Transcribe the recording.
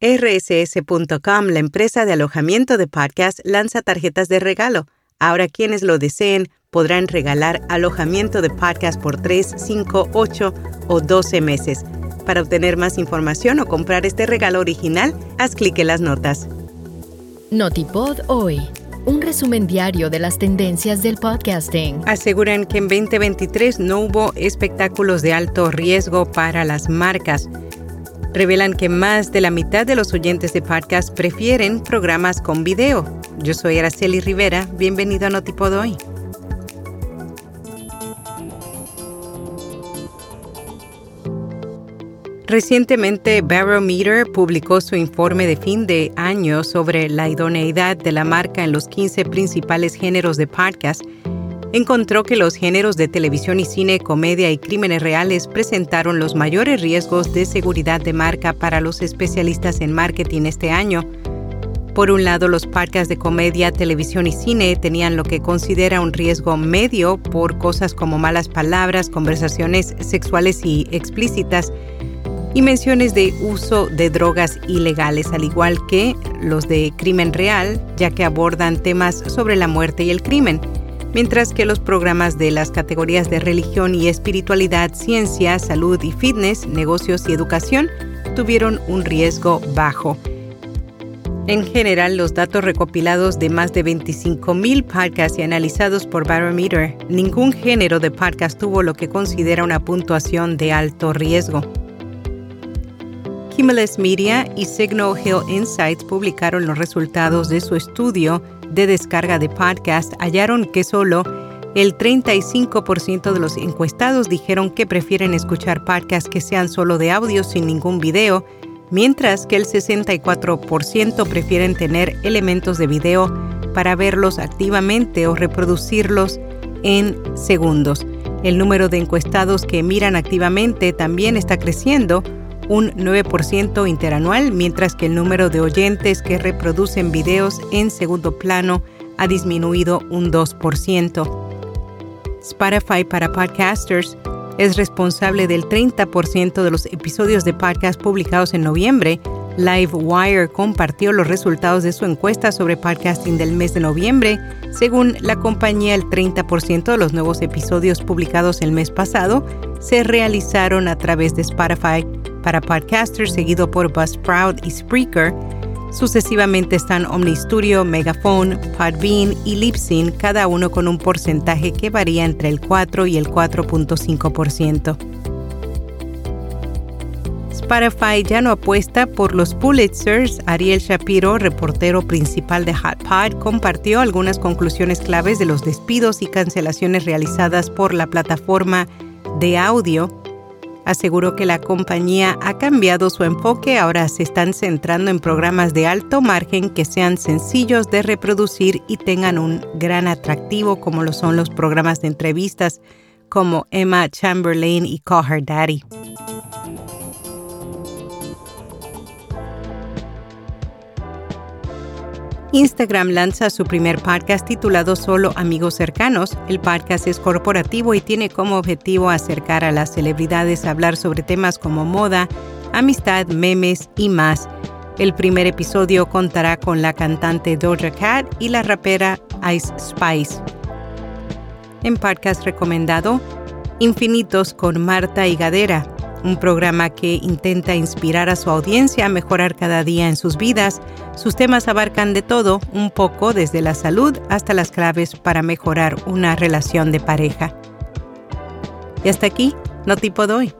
RSS.com, la empresa de alojamiento de podcast, lanza tarjetas de regalo. Ahora quienes lo deseen podrán regalar alojamiento de podcast por 3, 5, 8 o 12 meses. Para obtener más información o comprar este regalo original, haz clic en las notas. Notipod hoy. Un resumen diario de las tendencias del podcasting. Aseguran que en 2023 no hubo espectáculos de alto riesgo para las marcas. Revelan que más de la mitad de los oyentes de podcast prefieren programas con video. Yo soy Araceli Rivera. Bienvenido a Notipod hoy. Recientemente, Barometer publicó su informe de fin de año sobre la idoneidad de la marca en los 15 principales géneros de podcast. Encontró que los géneros de televisión y cine, comedia y crímenes reales presentaron los mayores riesgos de seguridad de marca para los especialistas en marketing este año. Por un lado, los podcasts de comedia, televisión y cine tenían lo que considera un riesgo medio por cosas como malas palabras, conversaciones sexuales y explícitas, y menciones de uso de drogas ilegales, al igual que los de crimen real, ya que abordan temas sobre la muerte y el crimen, mientras que los programas de las categorías de religión y espiritualidad, ciencia, salud y fitness, negocios y educación tuvieron un riesgo bajo. En general, los datos recopilados de más de 25.000 podcasts y analizados por Barometer, ningún género de podcast tuvo lo que considera una puntuación de alto riesgo. Himmels Media y Signal Hill Insights publicaron los resultados de su estudio de descarga de podcast. Hallaron que solo el 35% de los encuestados dijeron que prefieren escuchar podcasts que sean solo de audio sin ningún video, mientras que el 64% prefieren tener elementos de video para verlos activamente o reproducirlos en segundos. El número de encuestados que miran activamente también está creciendo, un 9% interanual, mientras que el número de oyentes que reproducen videos en segundo plano ha disminuido un 2%. Spotify para podcasters es responsable del 30% de los episodios de podcast publicados en noviembre. LiveWire compartió los resultados de su encuesta sobre podcasting del mes de noviembre. Según la compañía, el 30% de los nuevos episodios publicados el mes pasado se realizaron a través de Spotify para podcasters, seguido por Buzzsprout y Spreaker. Sucesivamente están OmniStudio, Megaphone, Podbean y Libsyn, cada uno con un porcentaje que varía entre el 4 y el 4.5%. Spotify ya no apuesta por los Pulitzers. Ariel Shapiro, reportero principal de Hot Pod, compartió algunas conclusiones claves de los despidos y cancelaciones realizadas por la plataforma de audio aseguró que la compañía ha cambiado su enfoque, ahora se están centrando en programas de alto margen que sean sencillos de reproducir y tengan un gran atractivo como lo son los programas de entrevistas como Emma Chamberlain y Call Her Daddy. Instagram lanza su primer podcast titulado Solo Amigos Cercanos. El podcast es corporativo y tiene como objetivo acercar a las celebridades a hablar sobre temas como moda, amistad, memes y más. El primer episodio contará con la cantante Doja Cat y la rapera Ice Spice. En podcast recomendado, Infinitos con Marta Higadera un programa que intenta inspirar a su audiencia a mejorar cada día en sus vidas. Sus temas abarcan de todo, un poco desde la salud hasta las claves para mejorar una relación de pareja. Y hasta aquí, no tipo doy.